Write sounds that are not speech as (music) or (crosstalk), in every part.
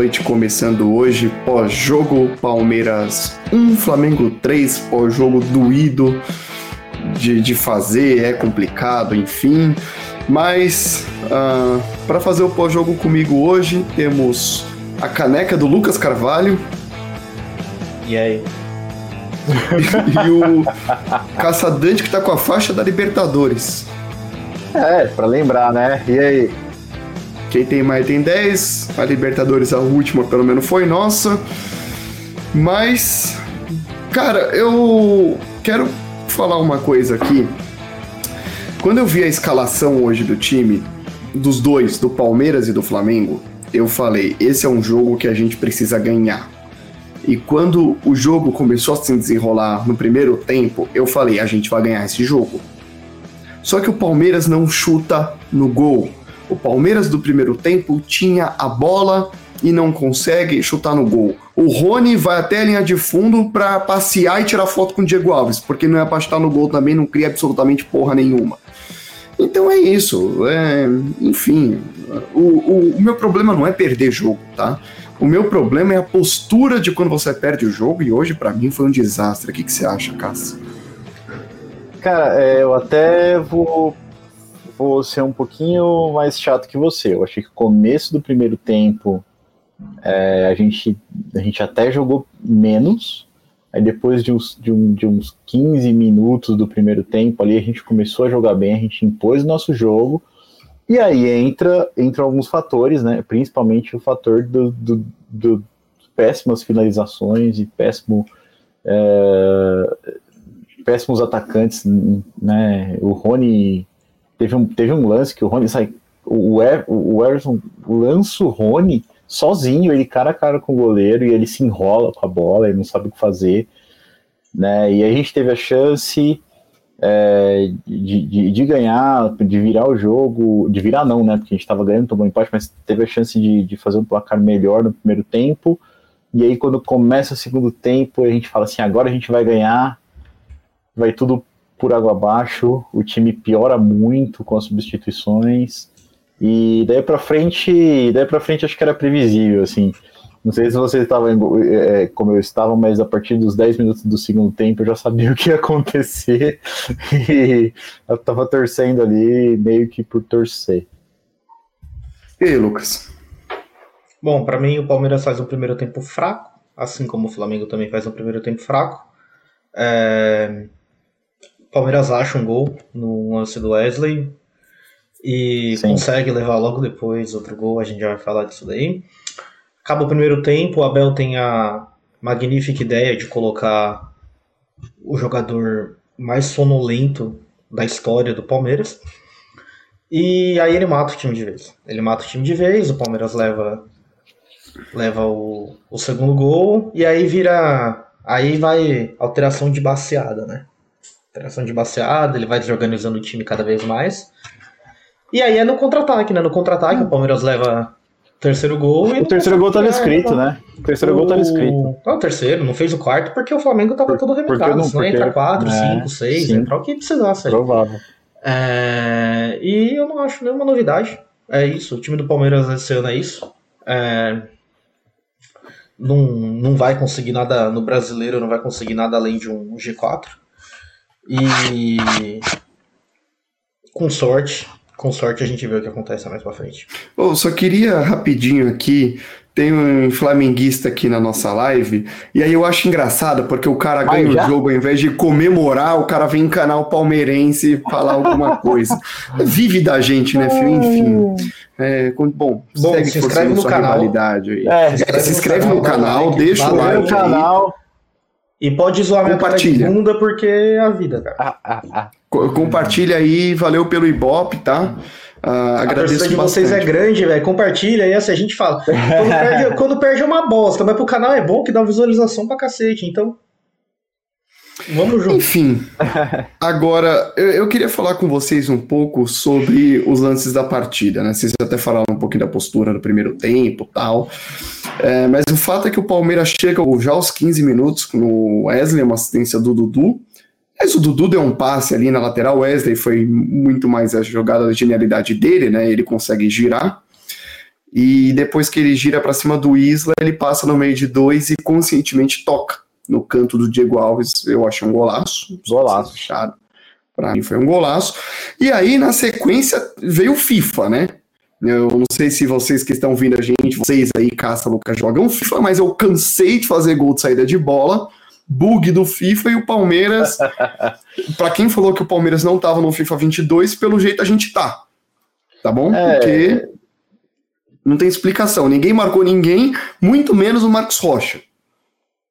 Noite, começando hoje pós-jogo Palmeiras 1, Flamengo 3, pós-jogo doído de, de fazer, é complicado, enfim. Mas uh, ah, para fazer o pós-jogo comigo hoje, temos a caneca do Lucas Carvalho. E aí? (laughs) e o caçadante que tá com a faixa da Libertadores. É, para lembrar, né? E aí? Quem tem mais tem 10. A Libertadores, a última, pelo menos, foi nossa. Mas, cara, eu quero falar uma coisa aqui. Quando eu vi a escalação hoje do time, dos dois, do Palmeiras e do Flamengo, eu falei: esse é um jogo que a gente precisa ganhar. E quando o jogo começou a se desenrolar no primeiro tempo, eu falei: a gente vai ganhar esse jogo. Só que o Palmeiras não chuta no gol. O Palmeiras do primeiro tempo tinha a bola e não consegue chutar no gol. O Rony vai até a linha de fundo para passear e tirar foto com o Diego Alves, porque não é para chutar no gol também, não cria absolutamente porra nenhuma. Então é isso. É, enfim, o, o, o, meu problema não é perder jogo, tá? O meu problema é a postura de quando você perde o jogo, e hoje para mim foi um desastre. O que, que você acha, Cássio? Cara, é, eu até vou vou ser um pouquinho mais chato que você. Eu achei que o começo do primeiro tempo é, a, gente, a gente até jogou menos. Aí depois de uns, de, um, de uns 15 minutos do primeiro tempo ali, a gente começou a jogar bem, a gente impôs o nosso jogo. E aí entra, entra alguns fatores, né? Principalmente o fator do, do, do péssimas finalizações e péssimo é, péssimos atacantes, né? O Rony Teve um, teve um lance que o Rony sai. O, er, o Everson lança o Rony sozinho, ele cara a cara com o goleiro e ele se enrola com a bola, ele não sabe o que fazer. Né? E a gente teve a chance é, de, de, de, ganhar, de virar o jogo, de virar não, né? Porque a gente estava ganhando, tomou empate, mas teve a chance de, de fazer um placar melhor no primeiro tempo. E aí, quando começa o segundo tempo, a gente fala assim: agora a gente vai ganhar, vai tudo por água abaixo, o time piora muito com as substituições. E daí para frente, daí para frente acho que era previsível, assim. Não sei se você estava é, como eu estava, mas a partir dos 10 minutos do segundo tempo eu já sabia o que ia acontecer (laughs) e eu estava torcendo ali meio que por torcer. E aí, Lucas? Bom, para mim o Palmeiras faz um primeiro tempo fraco, assim como o Flamengo também faz um primeiro tempo fraco. É... Palmeiras acha um gol no lance do Wesley e Sim. consegue levar logo depois outro gol, a gente já vai falar disso daí. Acaba o primeiro tempo, o Abel tem a magnífica ideia de colocar o jogador mais sonolento da história do Palmeiras. E aí ele mata o time de vez. Ele mata o time de vez, o Palmeiras leva leva o, o segundo gol e aí vira aí vai alteração de baseada, né? Tração de baseada, ele vai desorganizando o time cada vez mais. E aí é no contra-ataque, né? No contra-ataque o Palmeiras leva terceiro gol. o terceiro gol estava escrito, né? O terceiro o... gol estava escrito. Não, o terceiro, não fez o quarto porque o Flamengo estava todo remendado. Não, senão entra 4, 5, 6, entra o que precisasse. Aí. Provável. É... E eu não acho nenhuma novidade. É isso, o time do Palmeiras esse ano é isso. É... Não, não vai conseguir nada no brasileiro, não vai conseguir nada além de um G4. E com sorte, com sorte a gente vê o que acontece mais pra frente. Oh, só queria rapidinho aqui. Tem um flamenguista aqui na nossa live, e aí eu acho engraçado, porque o cara ganha o jogo, ao invés de comemorar, o cara vem encanar o palmeirense e falar alguma (laughs) coisa. Vive da gente, né, filho? Enfim. É, bom, bom se inscreve no canal. Aí. É, se inscreve, se inscreve no, no canal, canal deixa o like. No canal. E pode zoar minha cara bunda porque é a vida, cara. Ah, ah, ah. Compartilha aí, valeu pelo Ibope, tá? Uh, a agradeço de vocês é grande, velho. Compartilha aí, assim a gente fala. Quando (laughs) perde, quando perde é uma bosta, mas pro canal é bom que dá visualização pra cacete, então. Vamos junto. Enfim, (laughs) agora eu, eu, queria falar com vocês um pouco sobre os lances da partida, né? Vocês até falaram um pouquinho da postura no primeiro tempo tal. É, mas o fato é que o Palmeiras chega já aos 15 minutos no Wesley, uma assistência do Dudu. Mas o Dudu deu um passe ali na lateral, o Wesley foi muito mais a jogada da genialidade dele, né? Ele consegue girar. E depois que ele gira para cima do Isla, ele passa no meio de dois e conscientemente toca no canto do Diego Alves. Eu achei um golaço. Golaço. Fechado. Para mim foi um golaço. E aí, na sequência, veio o FIFA, né? Eu não sei se vocês que estão vindo a gente, vocês aí, Caça Lucas, jogam FIFA, mas eu cansei de fazer gol de saída de bola, bug do FIFA e o Palmeiras. (laughs) para quem falou que o Palmeiras não tava no FIFA 22, pelo jeito a gente tá. Tá bom? É... Porque não tem explicação. Ninguém marcou ninguém, muito menos o Marcos Rocha.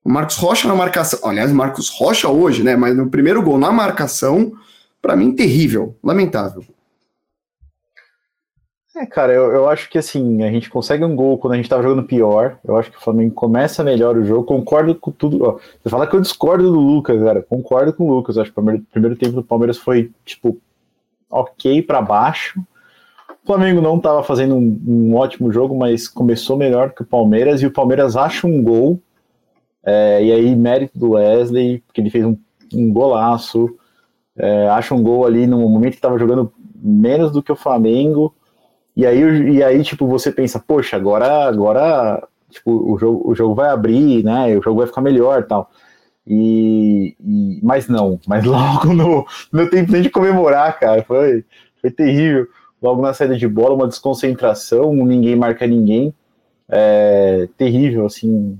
O Marcos Rocha na marcação. Aliás, Marcos Rocha hoje, né? Mas no primeiro gol na marcação, para mim, terrível, lamentável. É, cara, eu, eu acho que assim, a gente consegue um gol quando a gente tava jogando pior. Eu acho que o Flamengo começa melhor o jogo. Concordo com tudo. Ó, você fala que eu discordo do Lucas, cara. Concordo com o Lucas. Acho que o primeiro, tempo do Palmeiras foi, tipo, ok para baixo. O Flamengo não estava fazendo um, um, ótimo jogo, mas começou melhor que o Palmeiras. E o Palmeiras acha um gol. É, e aí, mérito do Wesley, porque ele fez um, um golaço. É, acha um gol ali no momento que estava jogando menos do que o Flamengo e aí, e aí, tipo, você pensa, poxa, agora, agora tipo, o, jogo, o jogo vai abrir, né? O jogo vai ficar melhor tal. E, e mas não, mas (laughs) logo no, no tempo nem de comemorar, cara, foi, foi terrível. Logo na saída de bola, uma desconcentração, ninguém marca ninguém. É terrível, assim.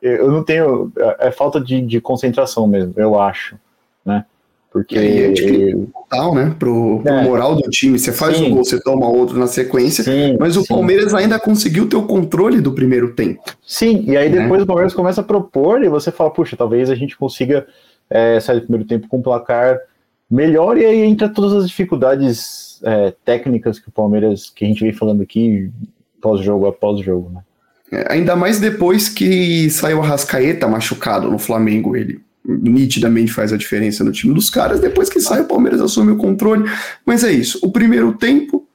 Eu não tenho. É, é falta de, de concentração mesmo, eu acho, né? Porque. E aí, total, né? Pro, pro é. moral do time. Você faz Sim. um gol, você toma outro na sequência. Sim, mas o Sim. Palmeiras ainda conseguiu ter o controle do primeiro tempo. Sim, e aí né? depois o Palmeiras começa a propor e você fala, puxa, talvez a gente consiga é, sair do primeiro tempo com um placar melhor, e aí entra todas as dificuldades é, técnicas que o Palmeiras, que a gente vem falando aqui, pós-jogo após jogo, né? Ainda mais depois que saiu a Rascaeta machucado no Flamengo, ele nitidamente faz a diferença no time dos caras. Depois que sai, o Palmeiras assume o controle. Mas é isso. O primeiro tempo,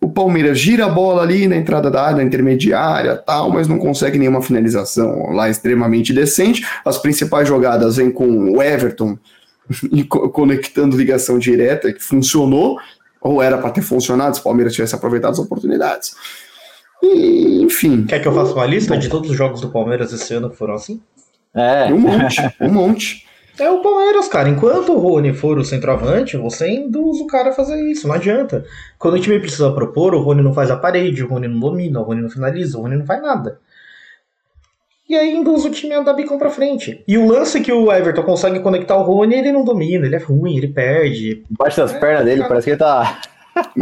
o Palmeiras gira a bola ali na entrada da área, na intermediária, tal, mas não consegue nenhuma finalização lá extremamente decente. As principais jogadas vêm com o Everton (laughs) conectando ligação direta, que funcionou, ou era para ter funcionado se o Palmeiras tivesse aproveitado as oportunidades. E, enfim. Quer que eu faça uma lista de todos os jogos do Palmeiras esse ano que foram assim? É. Um monte, um monte. É o Palmeiras, cara. Enquanto o Rony for o centroavante, você induz o cara a fazer isso. Não adianta. Quando o time precisa propor, o Rony não faz a parede, o Rony não domina, o Rony não finaliza, o Rony não faz nada. E aí induz o time a andar bicão pra frente. E o lance que o Everton consegue conectar o Rony, ele não domina, ele é ruim, ele perde. Embaixo das é, pernas dele, cara. parece que ele tá.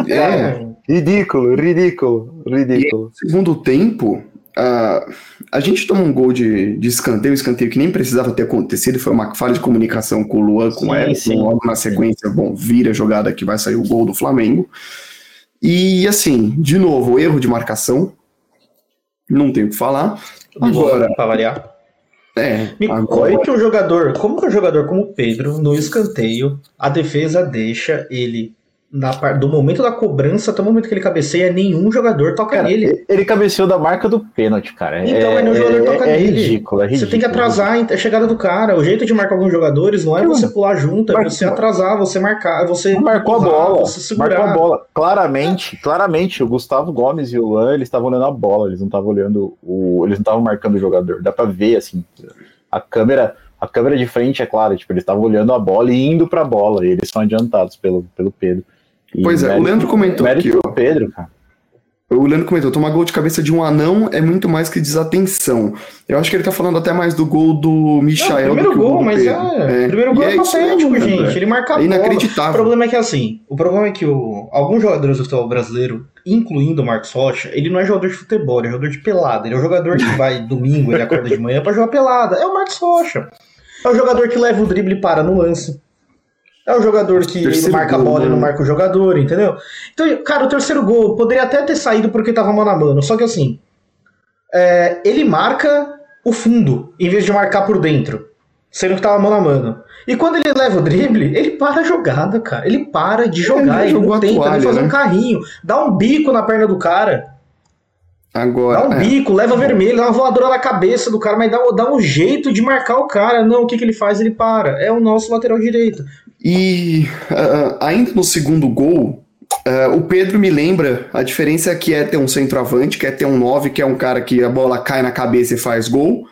É. ridículo, ridículo, ridículo. E, segundo tempo, Uh, a gente toma um gol de, de escanteio, escanteio que nem precisava ter acontecido, foi uma falha de comunicação com o Luan, com sim, o Everton, logo na sequência, bom, vira a jogada que vai sair o gol do Flamengo. E assim, de novo, erro de marcação, não tenho o que falar. Agora, para variar. É, agora... Como que um jogador, como que um jogador como o Pedro, no escanteio, a defesa deixa ele na, do momento da cobrança até o momento que ele cabeceia, nenhum jogador toca cara, nele. Ele cabeceou da marca do pênalti, cara. Então, é, nenhum jogador é, toca é nele. Ridículo, é ridículo. Você tem que atrasar a chegada do cara. O jeito de marcar alguns jogadores não é você pular junto, é você atrasar, você marcar, você marcou empurrar, a bola, você segurar. Marcou a bola. Claramente, claramente, o Gustavo Gomes e o Luan, eles estavam olhando a bola, eles não estavam olhando o, eles não estavam marcando o jogador. Dá para ver assim, a câmera a câmera de frente, é claro, tipo, eles estavam olhando a bola e indo pra bola, e eles são adiantados pelo, pelo Pedro. Pois é, o Leandro comentou aqui, ó. Pedro, cara. O Leandro comentou, tomar gol de cabeça de um anão é muito mais que desatenção. Eu acho que ele tá falando até mais do gol do Michael. Não, primeiro gol, gol mas é, é. Primeiro gol é, é patético, é, gente. Ele marca a é inacreditável. O problema é que assim, o problema é que o, alguns jogadores do futebol brasileiro, incluindo o Marcos Rocha, ele não é jogador de futebol, ele é jogador de pelada. Ele é o jogador que vai (laughs) domingo, ele acorda de manhã para jogar pelada. É o Marcos Rocha. É o jogador que leva o drible e para no lance. É o jogador que marca a bola e não né? marca o jogador, entendeu? Então, cara, o terceiro gol poderia até ter saído porque tava mano a mano. Só que assim, é, ele marca o fundo em vez de marcar por dentro, sendo que tava mano a mano. E quando ele leva o drible, ele para a jogada, cara. Ele para de jogar, ele, ele não tenta toalha, fazer né? um carrinho, dá um bico na perna do cara. Agora, dá um é. bico, leva vermelho, dá uma voadora na cabeça do cara, mas dá, dá um jeito de marcar o cara. Não, o que, que ele faz? Ele para. É o nosso lateral direito. E uh, ainda no segundo gol, Uh, o Pedro me lembra, a diferença é que é ter um centroavante, que é ter um 9, que é um cara que a bola cai na cabeça e faz gol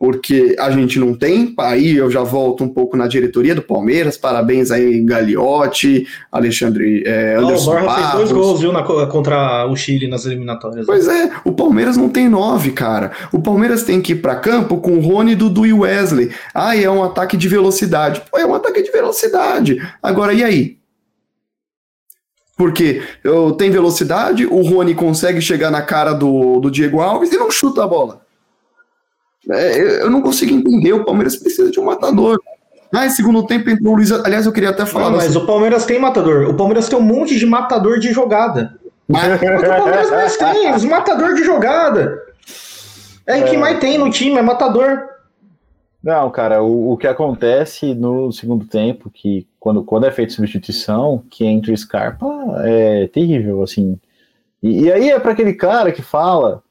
porque a gente não tem. Aí eu já volto um pouco na diretoria do Palmeiras. Parabéns aí, Gagliotti, Alexandre é, Anderson. Não, o Borja fez dois gols, viu, na, contra o Chile nas eliminatórias. Pois é, o Palmeiras não tem nove, cara. O Palmeiras tem que ir para campo com o Rony, Dudu e Wesley. Ah, é um ataque de velocidade. Pô, é um ataque de velocidade. Agora, e aí? Porque eu tenho velocidade, o Rony consegue chegar na cara do, do Diego Alves e não chuta a bola. É, eu não consigo entender. O Palmeiras precisa de um matador. Ah, em segundo tempo entrou o Luiz. Aliás, eu queria até falar. Não, mas o Palmeiras tem matador. O Palmeiras tem um monte de matador de jogada. (laughs) Mas... o Palmeiras mais tem, os matador de jogada. É, é que mais tem no time, é matador. Não, cara, o, o que acontece no segundo tempo, que quando, quando é feita substituição, que entra o Scarpa, é terrível, assim. E, e aí é para aquele cara que fala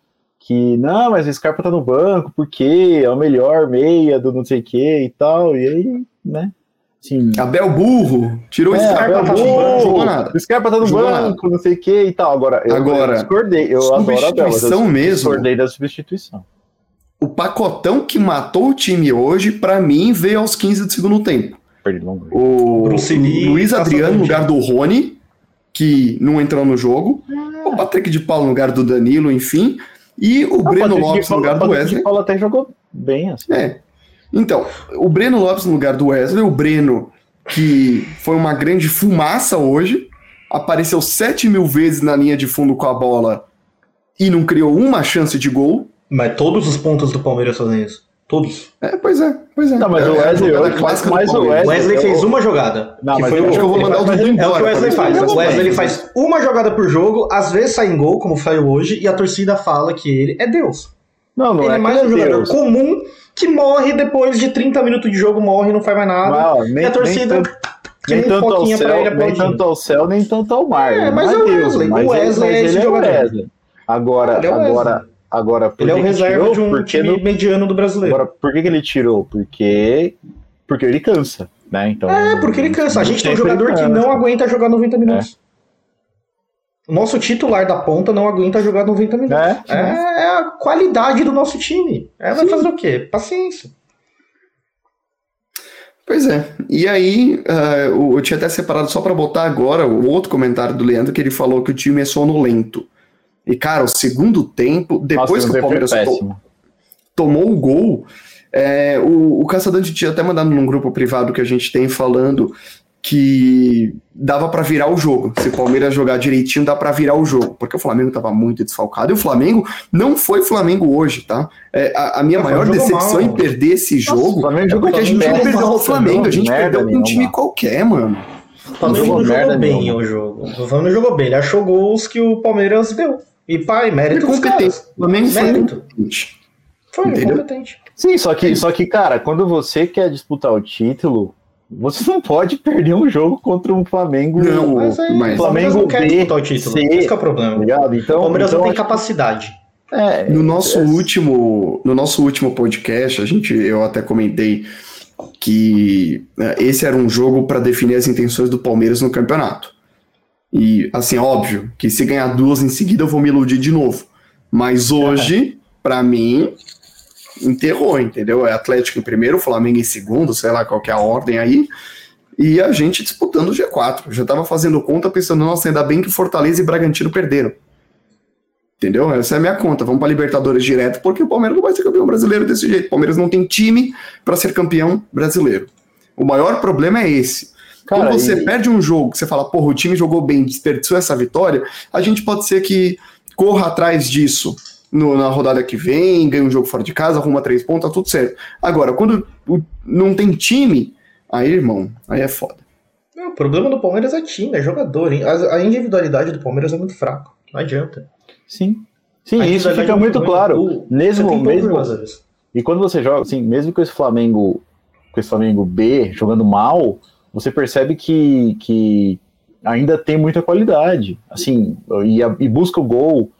que não, mas o Scarpa tá no banco, porque é o melhor meia do não sei o que e tal, e aí, né? Sim. Abel Burro, tirou é, o Scarpa tá no banco, jogou nada. O Scarpa tá no jogou banco, nada. não sei o que e tal. Agora, eu, Agora, eu discordei, eu adoro Abel, mas eu mesmo, discordei da substituição. O pacotão que matou o time hoje, para mim, veio aos 15 do segundo tempo. O Luiz Adriano no lugar do Rony, que não entrou no jogo. O Patrick de Paulo no lugar do Danilo, enfim. E o ah, Breno Lopes no lugar do Wesley. O Paulo até jogou bem assim. É. Então, o Breno Lopes no lugar do Wesley, o Breno, que foi uma grande fumaça hoje, apareceu 7 mil vezes na linha de fundo com a bola e não criou uma chance de gol. Mas todos os pontos do Palmeiras fazem isso. Todos. É, pois é, pois é. Não, mas é, o Wesley, é mas, mas o Wesley, Wesley fez uma jogada. Não, mas foi, eu acho que eu vou mandar o Dudu embora. É o que o Wesley faz. O Wesley faz uma jogada por jogo, às vezes sai em gol, como foi hoje, e a torcida fala que ele é Deus. Não, não ele é, é mais um jogador Deus. comum que morre depois de 30 minutos de jogo, morre, não faz mais nada. Não, nem, e a torcida. Nem tanto, nem tanto ao céu, ele, nem tanto ao céu, nem tanto ao mar. É, mas é o Wesley. o Wesley é esse jogador. Agora, agora, Agora, ele é o reserva de um time no... mediano do brasileiro. Agora, por que, que ele tirou? Porque porque ele cansa, né? Então, é, porque ele cansa. A gente tem um jogador que não aguenta jogar 90 minutos. É. O nosso titular da ponta não aguenta jogar 90 minutos. É, é, é a qualidade do nosso time. É, vai fazer o quê? Paciência. Pois é. E aí, uh, eu tinha até separado só para botar agora o outro comentário do Leandro, que ele falou que o time é sonolento. E, cara, o segundo tempo, depois Nossa, que o Palmeiras to tomou o gol, é, o, o Caçadante tinha até mandado num grupo privado que a gente tem falando que dava para virar o jogo. Se o Palmeiras jogar direitinho, dá para virar o jogo. Porque o Flamengo tava muito desfalcado. E o Flamengo não foi Flamengo hoje, tá? É, a, a, minha maior decepção mal, em perder esse Nossa, jogo é porque a gente não perdeu o Flamengo, a gente perdeu com um time qualquer, mano. O Flamengo não jogou bem o jogo. O Flamengo jogou bem. Ele achou gols que o Palmeiras deu. E pai, mérito dos caras. O Flamengo foi mérito. competente. Foi Entendeu? competente. Sim, só que, só que, cara, quando você quer disputar o título, você não pode perder um jogo contra um Flamengo. Não, mas aí, mas Flamengo não quer disputar o título. C, Esse é o problema. Ligado? Então, o Palmeiras então, não tem capacidade. É, no nosso é... último, no nosso último podcast, a gente, eu até comentei que né, esse era um jogo para definir as intenções do Palmeiras no campeonato. E, assim, óbvio que se ganhar duas em seguida eu vou me iludir de novo. Mas hoje, é. para mim, enterrou, entendeu? É Atlético em primeiro, Flamengo em segundo, sei lá qual é a ordem aí. E a gente disputando o G4. Eu já tava fazendo conta pensando, nossa, ainda bem que Fortaleza e Bragantino perderam. Entendeu? Essa é a minha conta. Vamos para Libertadores direto, porque o Palmeiras não vai ser campeão brasileiro desse jeito. O Palmeiras não tem time para ser campeão brasileiro. O maior problema é esse. Cara, Quando você e... perde um jogo, você fala, porra, o time jogou bem, desperdiçou essa vitória, a gente pode ser que corra atrás disso no, na rodada que vem, ganha um jogo fora de casa, arruma três pontos, tá tudo certo. Agora, quando o, não tem time, aí, irmão, aí é foda. Não, o problema do Palmeiras é time, é jogador. A, a individualidade do Palmeiras é muito fraca. Não adianta. Sim. Sim, isso fica muito claro. mesmo, mesmo. E quando você joga, assim, mesmo com esse Flamengo, com esse Flamengo B jogando mal, você percebe que, que ainda tem muita qualidade. Assim, e, e busca o gol,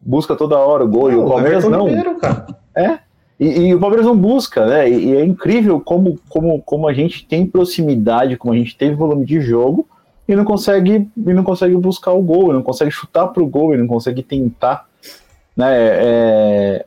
busca toda hora o gol, não, e o Palmeiras não. Primeiro, é. E, e, o Palmeiras não busca, né? E, e, é incrível como, como, como a gente tem proximidade, como a gente teve volume de jogo, e não consegue e não consegue buscar o gol, não consegue chutar para o gol, não consegue tentar, né? É,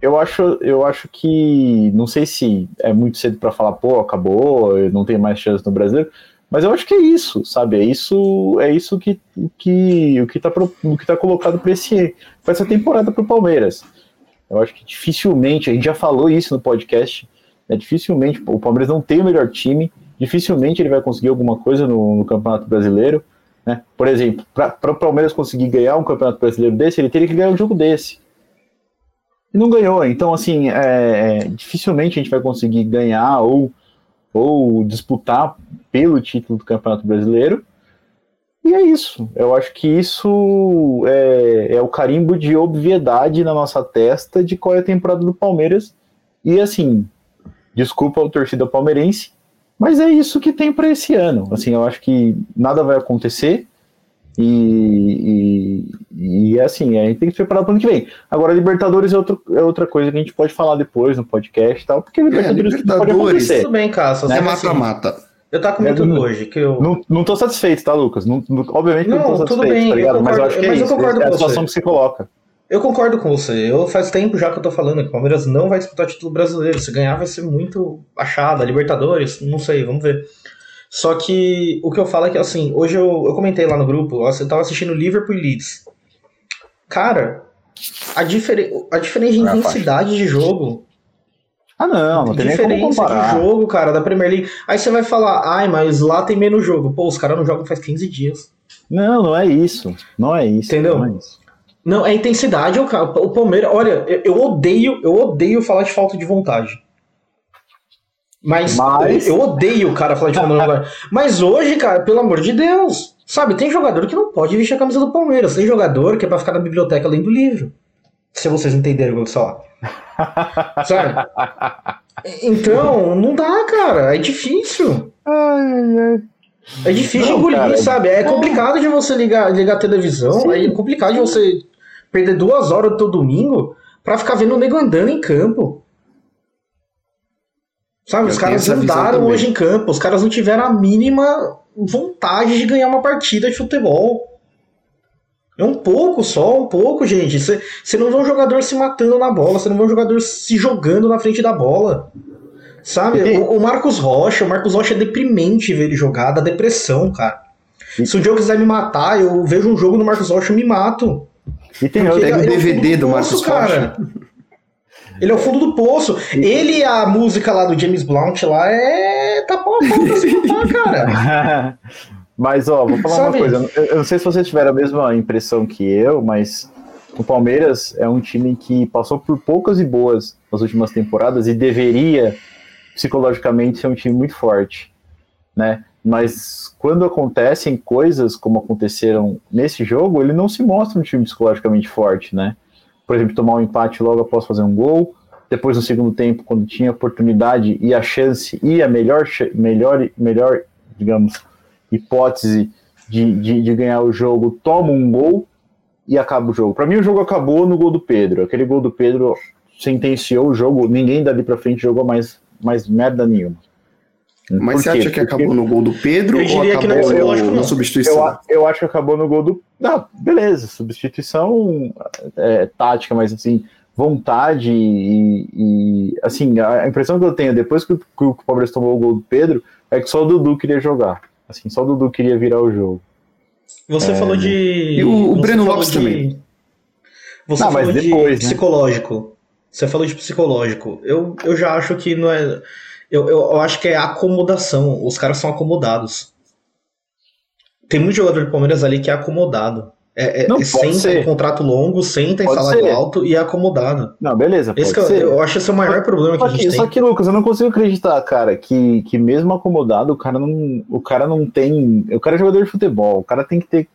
eu acho, eu acho que não sei se é muito cedo para falar, pô, acabou, não tem mais chance no brasileiro, mas eu acho que é isso, sabe? É isso, é isso que, que o que está o que tá colocado para esse pra essa temporada para o Palmeiras. Eu acho que dificilmente, a gente já falou isso no podcast, né, dificilmente o Palmeiras não tem o melhor time, dificilmente ele vai conseguir alguma coisa no, no Campeonato Brasileiro. Né? Por exemplo, para o Palmeiras conseguir ganhar um Campeonato Brasileiro desse, ele teria que ganhar um jogo desse. E não ganhou. Então, assim, é, é, dificilmente a gente vai conseguir ganhar ou, ou disputar pelo título do Campeonato Brasileiro. E é isso. Eu acho que isso é, é o carimbo de obviedade na nossa testa de qual é a temporada do Palmeiras. E assim, desculpa a torcida palmeirense, mas é isso que tem para esse ano. Assim, eu acho que nada vai acontecer. E, e, e assim, a gente tem que se preparar para o ano que vem. Agora, Libertadores é, outro, é outra coisa que a gente pode falar depois no podcast e tal, porque Libertadores, é, Libertadores pode acontecer. Tudo bem, Cássio. É mata-mata. Eu tava comentando é, hoje que eu. Não, não tô satisfeito, tá, Lucas? Não, não, obviamente não, não tô satisfeito, bem, tá ligado? Concordo, mas eu acho que é isso. É a situação que se coloca. Eu concordo com você. Eu faz tempo já que eu tô falando que o Palmeiras não vai disputar título brasileiro. Se ganhar vai ser muito achada. Libertadores, não sei, vamos ver. Só que o que eu falo é que assim, hoje eu, eu comentei lá no grupo, eu tava assistindo Liverpool e Leeds. Cara, a, difer a diferença de intensidade de jogo. Ah, não, não tem diferença nem como comparar. de jogo, cara, da Premier League. Aí você vai falar, ai, mas lá tem menos jogo. Pô, os caras não jogam faz 15 dias. Não, não é isso. Não é isso. Entendeu? Não é isso. Não, é intensidade, o, o Palmeiras. Olha, eu odeio, eu odeio falar de falta de vontade. Mas, Mas... eu odeio o cara falar de vontade. Mas hoje, cara, pelo amor de Deus, sabe, tem jogador que não pode vestir a camisa do Palmeiras. Tem jogador que é pra ficar na biblioteca lendo livro. Se vocês entenderem o que eu falar. (laughs) sabe? Então, não dá, cara. É difícil. É difícil não, engolir, cara, sabe? É complicado de você ligar, ligar a televisão, Sim. é complicado de você perder duas horas do teu domingo pra ficar vendo o nego andando em campo. Sabe, eu os caras andaram hoje em campo, os caras não tiveram a mínima vontade de ganhar uma partida de futebol. É um pouco só, um pouco, gente. Você não vê um jogador se matando na bola, você não vê um jogador se jogando na frente da bola. Sabe? O, o, Marcos Rocha, o Marcos Rocha é deprimente ver ele jogar, dá depressão, cara. E... Se um dia eu quiser me matar, eu vejo um jogo no Marcos Rocha e me mato. E tem Porque pega o DVD é do, do Marcos cara. Ele é o fundo do poço. Ele e a música lá do James Blunt lá é. tá pau a pau pra se matar, cara. (laughs) Mas, ó, vou falar Sabe? uma coisa. Eu não sei se vocês tiveram a mesma impressão que eu, mas o Palmeiras é um time que passou por poucas e boas nas últimas temporadas e deveria, psicologicamente, ser um time muito forte, né? Mas quando acontecem coisas como aconteceram nesse jogo, ele não se mostra um time psicologicamente forte, né? Por exemplo, tomar um empate logo após fazer um gol, depois no segundo tempo, quando tinha oportunidade e a chance e a melhor, melhor, melhor digamos, hipótese de, de, de ganhar o jogo, toma um gol e acaba o jogo. Para mim, o jogo acabou no gol do Pedro. Aquele gol do Pedro sentenciou o jogo, ninguém dali para frente jogou mais, mais merda nenhuma. Mas você acha que acabou no gol do Pedro ou acabou na substituição? Eu, eu, acho que acabou no gol do. Não, beleza, substituição é, tática, mas assim, vontade e, e, assim, a impressão que eu tenho depois que, que o Palmeiras tomou o gol do Pedro é que só o Dudu queria jogar. Assim, só o Dudu queria virar o jogo. Você é... falou de. E o, o Breno Lopes de... também. Você não, falou depois, de né? psicológico. Você falou de psicológico. Eu, eu já acho que não é eu, eu, eu acho que é acomodação. Os caras são acomodados. Tem muito jogador do Palmeiras ali que é acomodado. É, é, não, senta em contrato longo, senta em salário ser. alto e é acomodado. Não, beleza. Esse eu, eu, acho esse é o maior problema que a gente que, tem. Só que, Lucas, eu não consigo acreditar, cara, que, que mesmo acomodado, o cara não. O cara não tem. O cara é jogador de futebol, o cara tem que ter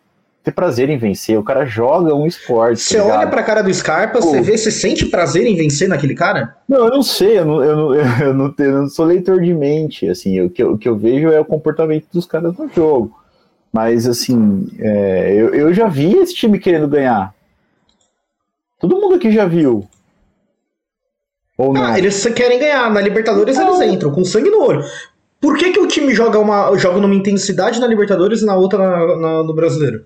ter prazer em vencer. O cara joga um esporte. Você tá olha pra cara do Scarpa, Pô. você vê, você sente prazer em vencer naquele cara? Não, eu não sei, eu não, eu não, (laughs) eu não, eu não sou leitor de mente. Assim, o que, eu, o que eu vejo é o comportamento dos caras no jogo. Mas, assim, é, eu, eu já vi esse time querendo ganhar. Todo mundo aqui já viu. Ou não? Ah, eles querem ganhar. Na Libertadores não. eles entram com sangue no olho. Por que, que o time joga, uma, joga numa intensidade na Libertadores e na outra na, na, no Brasileiro?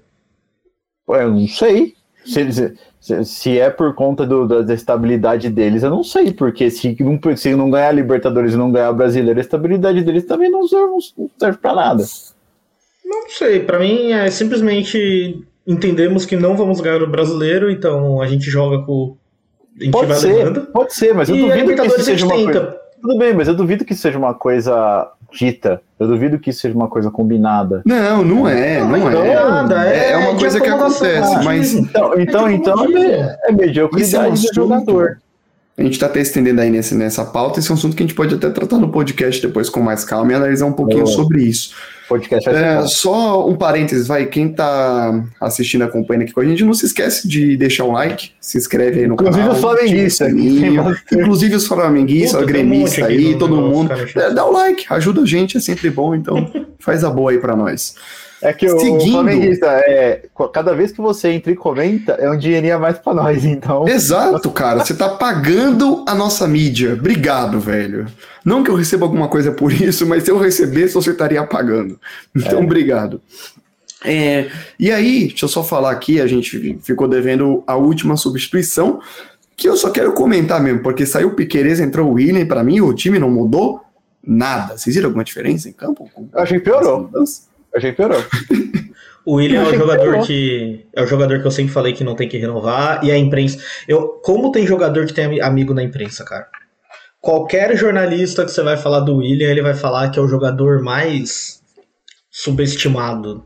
Eu não sei. Se, se, se é por conta do, da estabilidade deles, eu não sei, porque se não, se não ganhar Libertadores e não ganhar Brasileiro, a estabilidade deles também não serve, não serve pra nada. Não sei, para mim é simplesmente entendemos que não vamos ganhar o brasileiro, então a gente joga com. A gente pode ser, levando. pode ser, mas eu E a duvido que isso a seja uma coisa. Tudo bem, mas eu duvido que seja uma coisa dita. Eu duvido que isso seja uma coisa combinada. Não, não é, não, Não é. é nada, É, é uma coisa que acontece, é mas Então, então, É tipo então é, é Esse é um mediocridade do assunto. jogador. A gente tá até estendendo aí nesse, nessa pauta, esse é um assunto que a gente pode até tratar no podcast depois com mais calma e analisar um pouquinho sobre isso. Podcast É, só um parênteses, vai, quem tá assistindo, acompanhando aqui com a gente, não se esquece de deixar um like, se inscreve aí no Inclusive canal. os flamenguistas. o bastante. Inclusive os flamenguistas, tem um gremistas monte aqui aí, todo mundo. É, dá o like, ajuda a gente, é sempre bom, então (laughs) faz a boa aí pra nós. É que o Seguindo. flamenguista, é, cada vez que você entra e comenta, é um dinheirinho a mais pra nós, então. Exato, cara. Você tá pagando a nossa mídia. Obrigado, velho. Não que eu receba alguma coisa por isso, mas se eu recebesse, você estaria pagando. Então, obrigado. É, e aí, deixa eu só falar aqui, a gente ficou devendo a última substituição, que eu só quero comentar mesmo, porque saiu o Piqueires, entrou o William, pra mim o time não mudou nada. Vocês viram alguma diferença em campo? Eu achei que piorou. Achei que piorou. O William é o jogador piorou. que é o jogador que eu sempre falei que não tem que renovar e a imprensa. Eu como tem jogador que tem ami- amigo na imprensa, cara. Qualquer jornalista que você vai falar do William, ele vai falar que é o jogador mais subestimado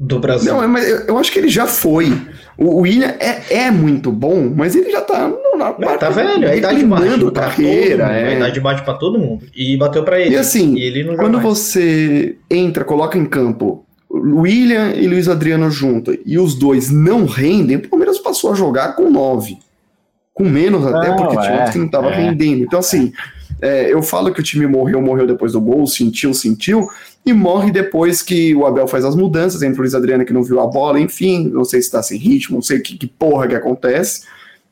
do Brasil. Não, mas eu, eu acho que ele já foi. O William é, é muito bom, mas ele já tá no- na Mas tá velho, a idade bate carreira. todo mundo, A é. idade bate pra todo mundo. E bateu pra ele. E assim, E ele Quando mais. você entra, coloca em campo William e Luiz Adriano junto e os dois não rendem, o Palmeiras passou a jogar com nove. Com menos até, porque tinha é, outros que não estava é. rendendo. Então, assim, é, eu falo que o time morreu, morreu depois do gol, sentiu, sentiu, e morre depois que o Abel faz as mudanças, entra o Luiz Adriano que não viu a bola, enfim, não sei se está sem ritmo, não sei que, que porra que acontece.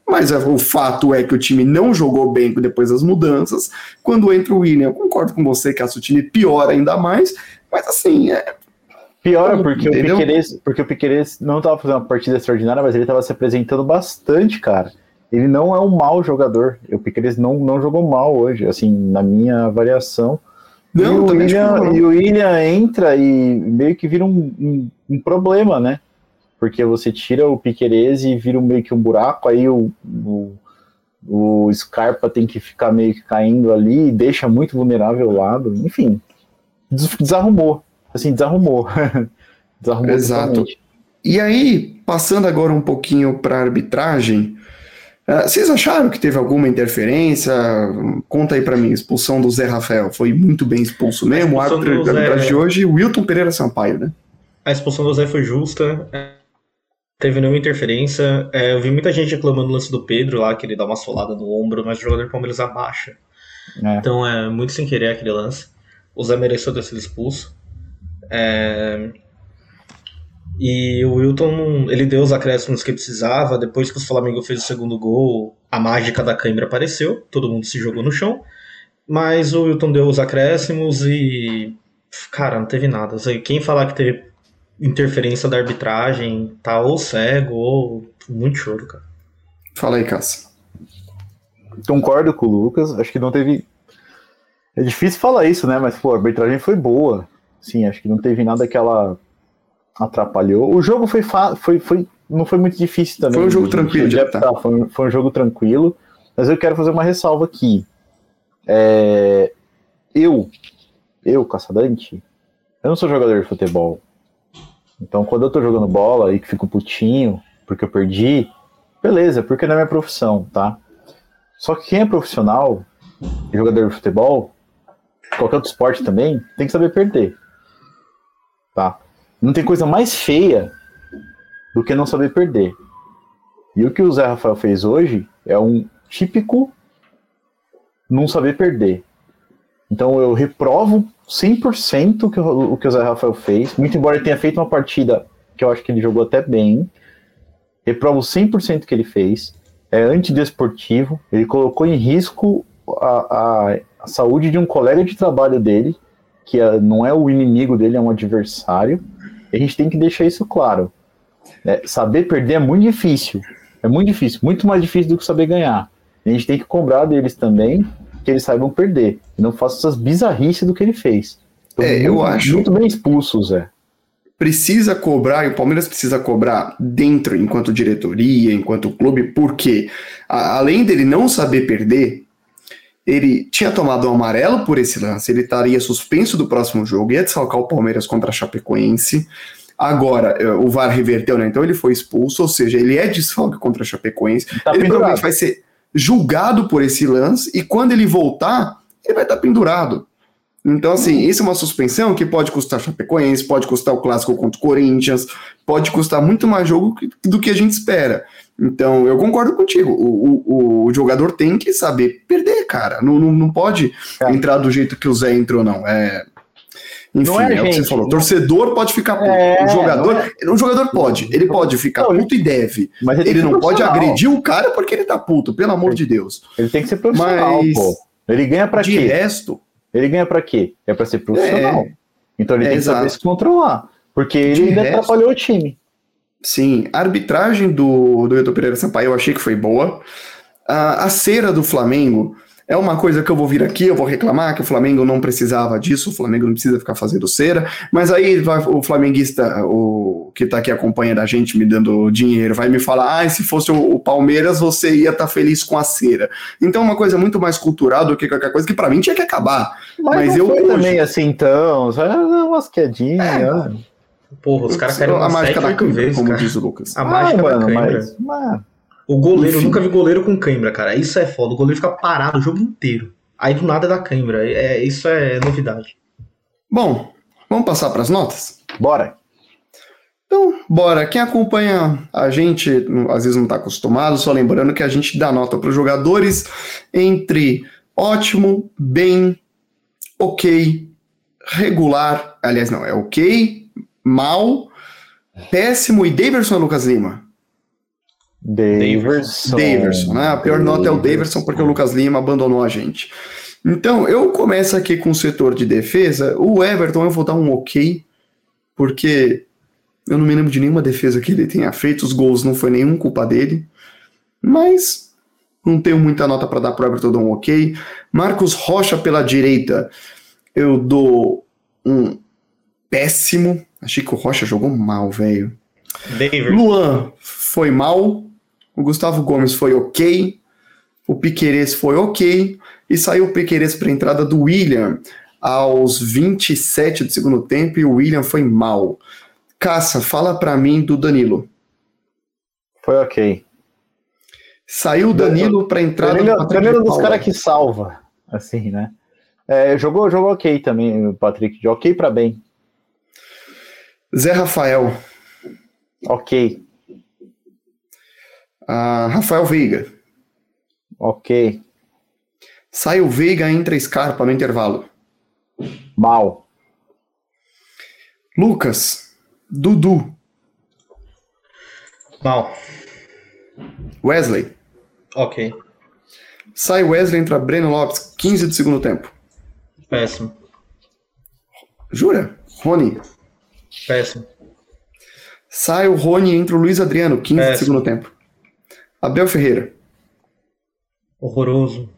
Mas é, o fato é que o time não jogou bem depois das mudanças. Quando entra o William, eu concordo com você que acho o time pior ainda mais. Mas assim, é, Piora porque Entendeu? o Piqueires, porque o Piqueires não estava fazendo uma partida extraordinária, mas ele estava se apresentando bastante, cara. Ele não é um mau jogador. O Piqueires não, não jogou mal hoje, assim, na minha avaliação. Não, e, o William, e o William entra e meio que vira um, um, um problema, né? Porque você tira o Piqueires e vira meio que um buraco, aí o, o, o Scarpa tem que ficar meio que caindo ali e deixa muito vulnerável o lado. Enfim, des- desarrumou. Assim, desarrumou. (laughs) desarrumou Exato. totalmente. E aí, passando agora um pouquinho para arbitragem, vocês acharam que teve alguma interferência? Conta aí para mim, expulsão do Zé Rafael. Foi muito bem expulso mesmo. O expulsão árbitro do da Zé- arbitragem de hoje, Wilton Pereira Sampaio, né? A expulsão do Zé foi justa. é, Teve nenhuma interferência. É, eu vi muita gente reclamando do lance do Pedro lá, que ele dá uma solada no ombro, mas o jogador do Palmeiras abaixa. É. Então é muito sem querer aquele lance. O Zé mereceu ter sido expulso. É, E o Wilton, ele deu os acréscimos que precisava. Depois que o Flamengo fez o segundo gol, a mágica da câimbra apareceu. Todo mundo se jogou no chão. Mas o Wilton deu os acréscimos e. Cara, não teve nada. Quem falar que teve interferência da arbitragem tá ou cego ou muito choro, cara. Fala aí, Cássio. Concordo com o Lucas, acho que não teve. É difícil falar isso, né? Mas, pô, a arbitragem foi boa. Sim, acho que não teve nada que ela atrapalhou. O jogo foi, foi, foi não foi muito difícil também. Foi um jogo tranquilo de adaptar. Foi, um- foi um jogo tranquilo. Mas eu quero fazer uma ressalva aqui. É, Eu, eu, Caçadante, eu não sou jogador de futebol. Então, quando eu tô jogando bola e que fico putinho porque eu perdi, beleza, porque não é minha profissão, tá? Só que quem é profissional, jogador de futebol, qualquer outro esporte também, tem que saber perder. Tá? Não tem coisa mais feia do que não saber perder. E o que o Zé Rafael fez hoje é um típico não saber perder. Então eu reprovo 100% o que o o que o Zé Rafael fez, muito embora ele tenha feito uma partida que eu acho que ele jogou até bem. Reprovo 100% o que ele fez. É antidesportivo. Ele colocou em risco a, a, a saúde de um colega de trabalho dele. que é, não é o inimigo dele, é um adversário. A gente tem que deixar isso claro. É, saber perder é muito difícil. É muito difícil, muito mais difícil do que saber ganhar. a gente tem que cobrar deles também que eles saibam perder. E não façam essas bizarrices do que ele fez. Então, é, muito, eu acho. Muito bem expulso, Zé. Precisa cobrar, e o Palmeiras precisa cobrar dentro, enquanto diretoria, enquanto clube, porque a, além dele não saber perder, ele tinha tomado um amarelo por esse lance, ele estaria suspenso do próximo jogo, ia desfalcar o Palmeiras contra a Chapecoense. Agora, eh, o VAR reverteu, né? Então ele foi expulso, ou seja, ele é desfalque contra a Chapecoense. Tá ele pendurado. provavelmente vai ser julgado por esse lance, e quando ele voltar, ele vai estar pendurado. Então, assim, isso é uma suspensão que pode custar Chapecoense, pode custar o clássico contra o Corinthians, pode custar muito mais jogo do que a gente espera. Então, eu concordo contigo. O, o, o jogador tem que saber perder, cara. Não, não, não pode é. entrar do jeito que o Zé entrou, não. É. Enfim, não é, é o que você falou. Não... Torcedor pode ficar puto. É, o jogador, é... o jogador pode. Ele pode ficar não, puto e deve. Mas ele, ele não pode agredir o cara porque ele tá puto, pelo amor ele, de Deus. Ele tem que ser profissional, mas, pô. Ele ganha pra de quê? De resto. Ele ganha pra quê? É pra ser profissional. É, então ele tem que exato. saber se controlar. Porque ele de ainda resto, atrapalhou o time. Sim, a arbitragem do, do Eto Pereira Sampaio eu achei que foi boa. A, a cera do Flamengo é uma coisa que eu vou vir aqui, eu vou reclamar que o Flamengo não precisava disso, o Flamengo não precisa ficar fazendo cera, mas aí vai, o flamenguista, o que tá aqui acompanhando a gente, me dando dinheiro, vai me falar, ah, se fosse o, o Palmeiras, você ia estar tá feliz com a cera. Então é uma coisa muito mais cultural do que qualquer coisa que para mim tinha que acabar. Mas, mas eu hoje... também assim, então, só umas quedinhas. É, Porra, os caras querem uma mágica da câmera, vezes, como cara. diz o Lucas. A ah, mágica mano, da câmera. Mas, mas... O goleiro, Enfim. nunca vi goleiro com câimbra, cara. Isso é foda. O goleiro fica parado o jogo inteiro. Aí do nada é da câimbra. É, isso é novidade. Bom, vamos passar para as notas? Bora. Então, bora. Quem acompanha a gente, às vezes não está acostumado, só lembrando que a gente dá nota para os jogadores entre ótimo, bem, ok, regular. Aliás, não, é ok, mal, péssimo e Daverson Lucas Lima. Daverson. Daverson, né? A pior nota é o Daverson porque o Lucas Lima abandonou a gente. Então, eu começo aqui com o setor de defesa. O Everton eu vou dar um ok, porque eu não me lembro de nenhuma defesa que ele tenha feito. Os gols não foi nenhum culpa dele. Mas não tenho muita nota para dar para o Everton, eu dou um ok. Marcos Rocha pela direita, eu dou um péssimo. Achei que o Rocha jogou mal, velho. Luan foi mal. O Gustavo Gomes foi ok. O Piqueires foi ok. E saiu o Piqueires para a entrada do William aos 27 do segundo tempo e o William foi mal. Caça, fala para mim do Danilo. Foi ok. Saiu o Danilo para entrada Danilo, do Danilo dos caras que salva, assim, né? É, jogou, jogou ok também, o Patrick, de ok para bem. Zé Rafael. Ok. Uh, Rafael Veiga. Ok. Sai o Veiga, entra Scarpa no intervalo. Mal. Lucas. Dudu. Mal. Wesley. Ok. Sai Wesley, entra Breno Lopes, 15 do segundo tempo. Péssimo. Jura? Rony. Péssimo. Sai o Rony, entra o Luiz Adriano, 15 Péssimo. do segundo tempo. Abel Ferreira. Horroroso.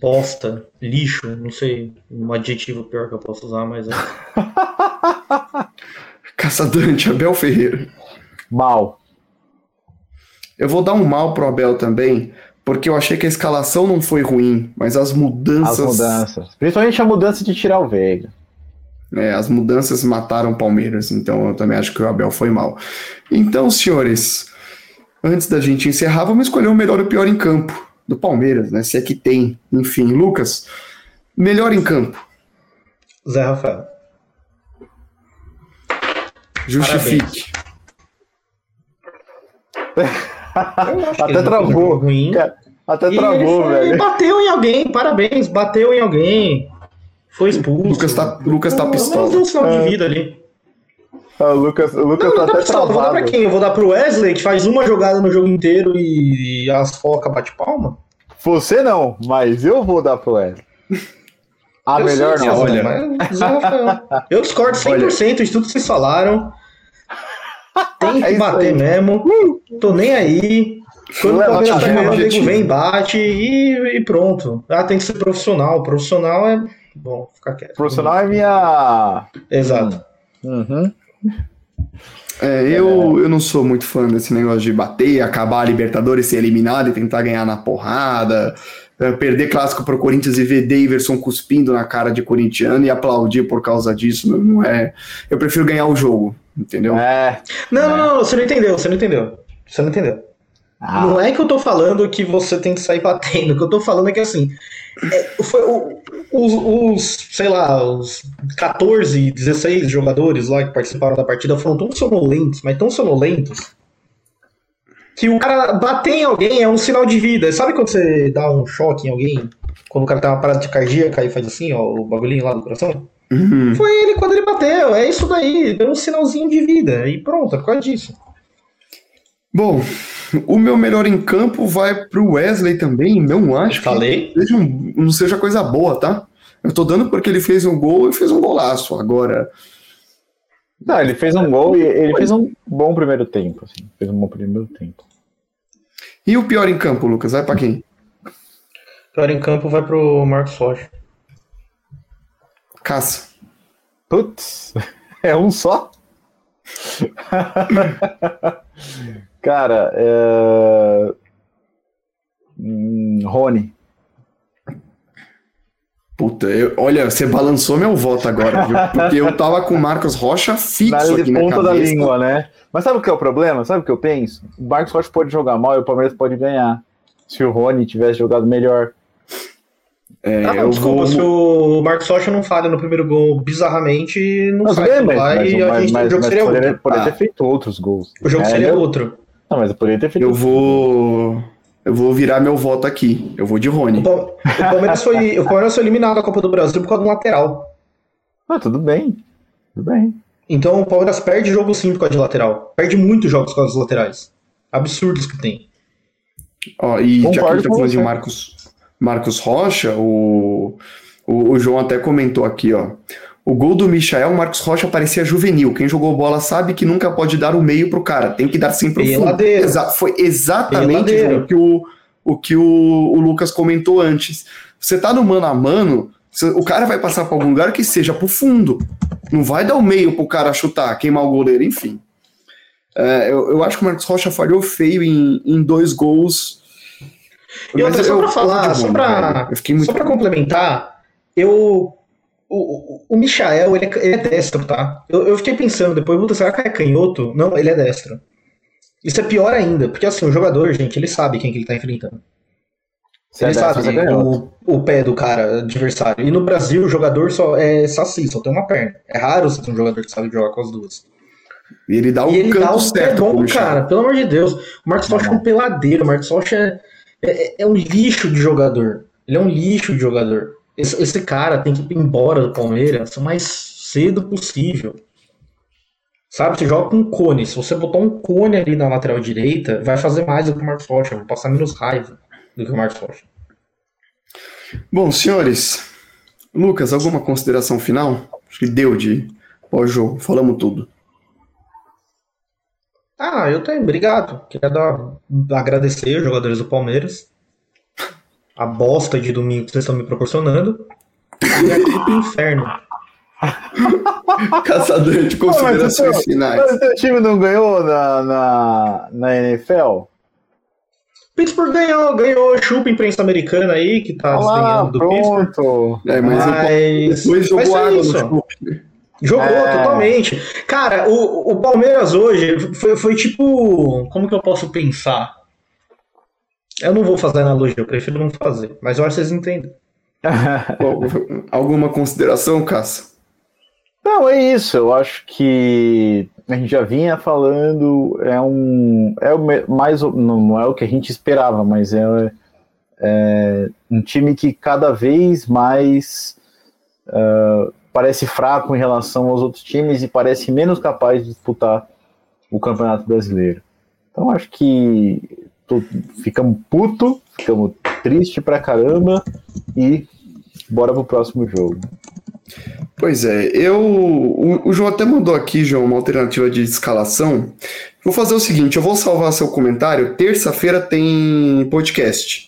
Bosta. Lixo. Não sei um adjetivo pior que eu posso usar, mas é. (laughs) Caçadante, Abel Ferreira. Mal. Eu vou dar um mal pro Abel também, porque eu achei que a escalação não foi ruim, mas as mudanças. As mudanças. Principalmente a mudança de tirar o Veiga. É, as mudanças mataram o Palmeiras, então eu também acho que o Abel foi mal. Então, senhores, antes da gente encerrar, vamos escolher o melhor e o pior em campo do Palmeiras, né? Se é que tem. Enfim, Lucas, melhor em campo. Zé Rafael. Justifique. (laughs) Até travou. Ruim. Até travou, foi, velho. Bateu em alguém, parabéns, bateu em alguém. Foi expulso. Lucas tá, Lucas tá pistola. Deu um sinal de vida ali. Ah, o Lucas, o Lucas não, tá até travado. Vou dar pra quem? Eu vou dar pro Wesley, que faz uma jogada no jogo inteiro e, as foca bate palma? Você não, mas eu vou dar pro Wesley. (laughs) Ah, Eu melhor não. Olha. mas Rafael. Eu discordo 100% de tudo que vocês falaram. Tem É que isso bater aí. mesmo. Tô nem aí. Quando o Palmeiras a tá ganhando, o nego vem, bate e, e pronto. Ah, tem que ser profissional. Profissional é. Bom, ficar quieto. Profissional é minha. Exato. Uhum. É, eu, eu não sou muito fã desse negócio de bater, acabar a Libertadores, ser eliminado e tentar ganhar na porrada, é, perder clássico pro Corinthians e ver Daverson cuspindo na cara de corintiano e aplaudir por causa disso, não, não é. Eu prefiro ganhar o jogo, entendeu? É. Não, não, não, você não entendeu, você não entendeu. Você não entendeu. Ah, Não é que eu tô falando que você tem que sair batendo, o que eu tô falando é que assim, é, foi o- os, os, sei lá, os 14, 16 jogadores lá que participaram da partida foram tão sonolentos, mas tão sonolentos, que o cara bater em alguém é um sinal de vida. Sabe quando você dá um choque em alguém? Quando o cara tá uma parada de cardíaca e faz assim, ó, o bagulhinho lá do coração? Uhum. Foi ele quando ele bateu, é isso daí, deu um sinalzinho de vida, e pronto, é por causa disso. Bom, o meu melhor em campo vai pro Wesley também, não acho que Falei? seja um- não seja coisa boa, tá? Eu tô dando porque ele fez um gol e fez um golaço. Agora, Não, ele fez um gol e ele fez um bom primeiro tempo, assim. Fez um bom primeiro tempo. e o pior em campo, Lucas? Vai pra quem? Pior em campo vai pro Marcos Rocha. Caça. Putz, (laughs) é um só? (laughs) Cara, é... hum, Rony. Puta, eu- olha, você balançou meu voto agora, viu? Porque eu tava com o Marcos Rocha Na fixo aqui na ponta da cabeça. língua, né? Mas sabe o que é o problema? Sabe o que eu penso? O Marcos Rocha pode jogar mal e o Palmeiras pode ganhar. Se o Rony tivesse jogado melhor. É, Ah, não, eu desculpa, vou... se o Marcos Rocha não falha no primeiro gol bizarramente, não Mas, sai bem, mas, lá mas, e a mas, gente, mas, o jogo mas seria poderia, outro. poderia Ah. ter feito outros gols. O jogo É, seria eu- outro. Não, mas eu poderia ter feito Eu vou. Eu vou virar meu voto aqui. Eu vou de Rony. O Palmeiras foi, o Palmeiras foi eliminado da Copa do Brasil por causa do lateral. Ah, tudo bem. Tudo bem. Então o Palmeiras perde jogo sim por causa de lateral. Perde muitos jogos por causa dos laterais. Absurdos que tem. Ó, e já que a Concordo gente tá com falando de. Marcos, Marcos Rocha, o, o, o João até comentou aqui, ó. O gol do Michael, o Marcos Rocha parecia juvenil. Quem jogou bola sabe que nunca pode dar o meio pro cara, tem que dar sempre o fundo. Exa foi exatamente o que, o, o, que o, o Lucas comentou antes. Você tá no mano a mano, o cara vai passar pra algum lugar que seja pro fundo. Não vai dar o meio pro cara chutar, queimar o goleiro, enfim. É, eu, eu acho que o Marcos Rocha falhou feio em, em dois gols. E outra, só eu falar, de só pra complementar, eu. O, o, o Michael, ele é, ele é destro, tá? Eu, eu fiquei pensando depois, puta, será que é canhoto? Não, ele é destro. Isso é pior ainda, porque assim, o jogador, gente, ele sabe quem que ele tá enfrentando. Se é ele dessa, sabe você ganhou. o, o pé do cara adversário. E no Brasil, o jogador só é saci, só tem uma perna. É raro você ter um jogador que sabe jogar com as duas. E ele dá o E ele dá o pé certo pro bom, cara, pelo amor de Deus. O Marcos Rocha é um peladeiro, o Marcos Rocha é, é, é um lixo de jogador. Ele é um lixo de jogador. Esse, esse cara tem que ir embora do Palmeiras o mais cedo possível. Sabe, você joga com um cone. Se você botar um cone ali na lateral direita, vai fazer mais do que o Marcos Rocha. Vai passar menos raiva do que o Marcos Rocha. Bom, senhores, Lucas, alguma consideração final? Acho que deu de pós-jogo, falamos tudo. Ah, eu tenho, obrigado. Queria dar, agradecer os jogadores do Palmeiras. A bosta de domingo que vocês estão me proporcionando. E aqui pro inferno. (laughs) Caçador de mas considerações finais. Mas o seu time não ganhou na, na, na NFL? Pittsburgh ganhou, ganhou chupa imprensa americana aí, que tá Ah lá, desdenhando do Pittsburgh. pronto. É, mas Mas, depois mas jogou é água isso. no chute. Jogou É. totalmente. Cara, o, o Palmeiras hoje foi, foi tipo. Como que eu posso pensar? Eu não vou fazer analogia, eu prefiro não fazer. Mas eu acho que vocês entendem. (laughs) Alguma consideração, Caça? Não, é isso. Eu acho que a gente já vinha falando. É um. É o mais. Não, é o que a gente esperava, mas é, é um time que cada vez mais ah, parece fraco em relação aos outros times e parece menos capaz de disputar o Campeonato Brasileiro. Então acho que tô- ficamos puto, ficamos triste pra caramba e bora pro próximo jogo. Pois é, eu. O, o, João até mandou aqui, João, uma alternativa de escalação. Vou fazer o seguinte: eu vou salvar seu comentário. Terça-feira tem podcast.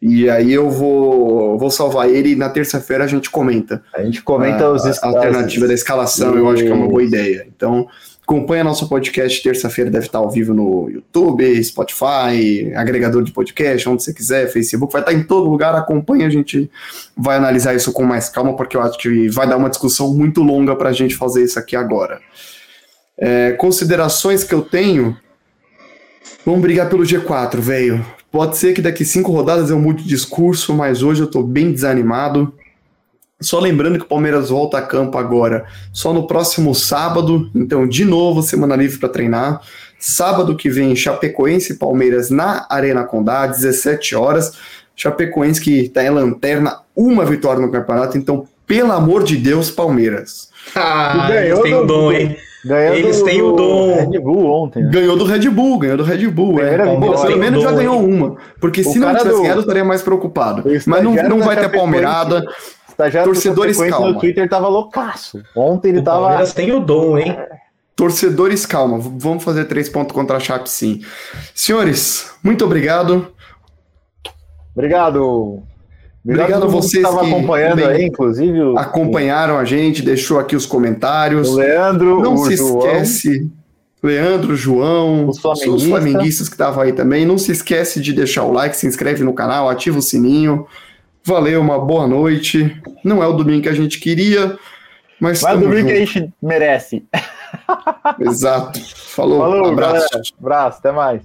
E aí eu vou, vou salvar ele e na terça-feira a gente comenta. A gente comenta a, os a alternativa da escalação, eu acho que é uma boa ideia. Então, acompanha nosso podcast terça-feira, deve estar ao vivo no YouTube, Spotify, agregador de podcast, onde você quiser, Facebook, vai estar em todo lugar, acompanha, a gente vai analisar isso com mais calma, porque eu acho que vai dar uma discussão muito longa para a gente fazer isso aqui agora. É, considerações que eu tenho, vamos brigar pelo G4, velho. Pode ser que daqui cinco rodadas eu mude de discurso, mas hoje eu tô bem desanimado. Só lembrando que o Palmeiras volta a campo agora só no próximo sábado, então de novo semana livre para treinar. Sábado que vem Chapecoense e Palmeiras na Arena Condá, 17 horas. Chapecoense que está em lanterna, uma vitória no campeonato, então pelo amor de Deus, Palmeiras. Ah, eles têm o dom, hein? Eles têm o dom. Red Bull ontem. Né? Ganhou do Red Bull, ganhou do Red Bull. É, Bom, pelo menos já ganhou uma. Porque se não tivesse do... ganhado, eu estaria mais preocupado. Mas não, não vai ter Palmeirada. Torcedores calma. no Twitter tava loucaço. Ontem ele o tava. Palmeiras tem o dom, hein? Torcedores, calma. Vamos fazer três pontos contra a Chape, sim. Senhores, muito obrigado. Obrigado. Obrigado a vocês que, que acompanhando aí, inclusive. Acompanharam a gente, deixou aqui os comentários. O Leandro, Não o se João, esquece. Leandro, João, os flamenguistas. os flamenguistas que estavam aí também. Não se esquece de deixar o like, se inscreve no canal, ativa o sininho. Valeu, uma boa noite. Não é o domingo que a gente queria, mas. Não é o domingo junto. que a gente merece. Exato. Falou, Falou um abraço. Galera. Abraço, até mais.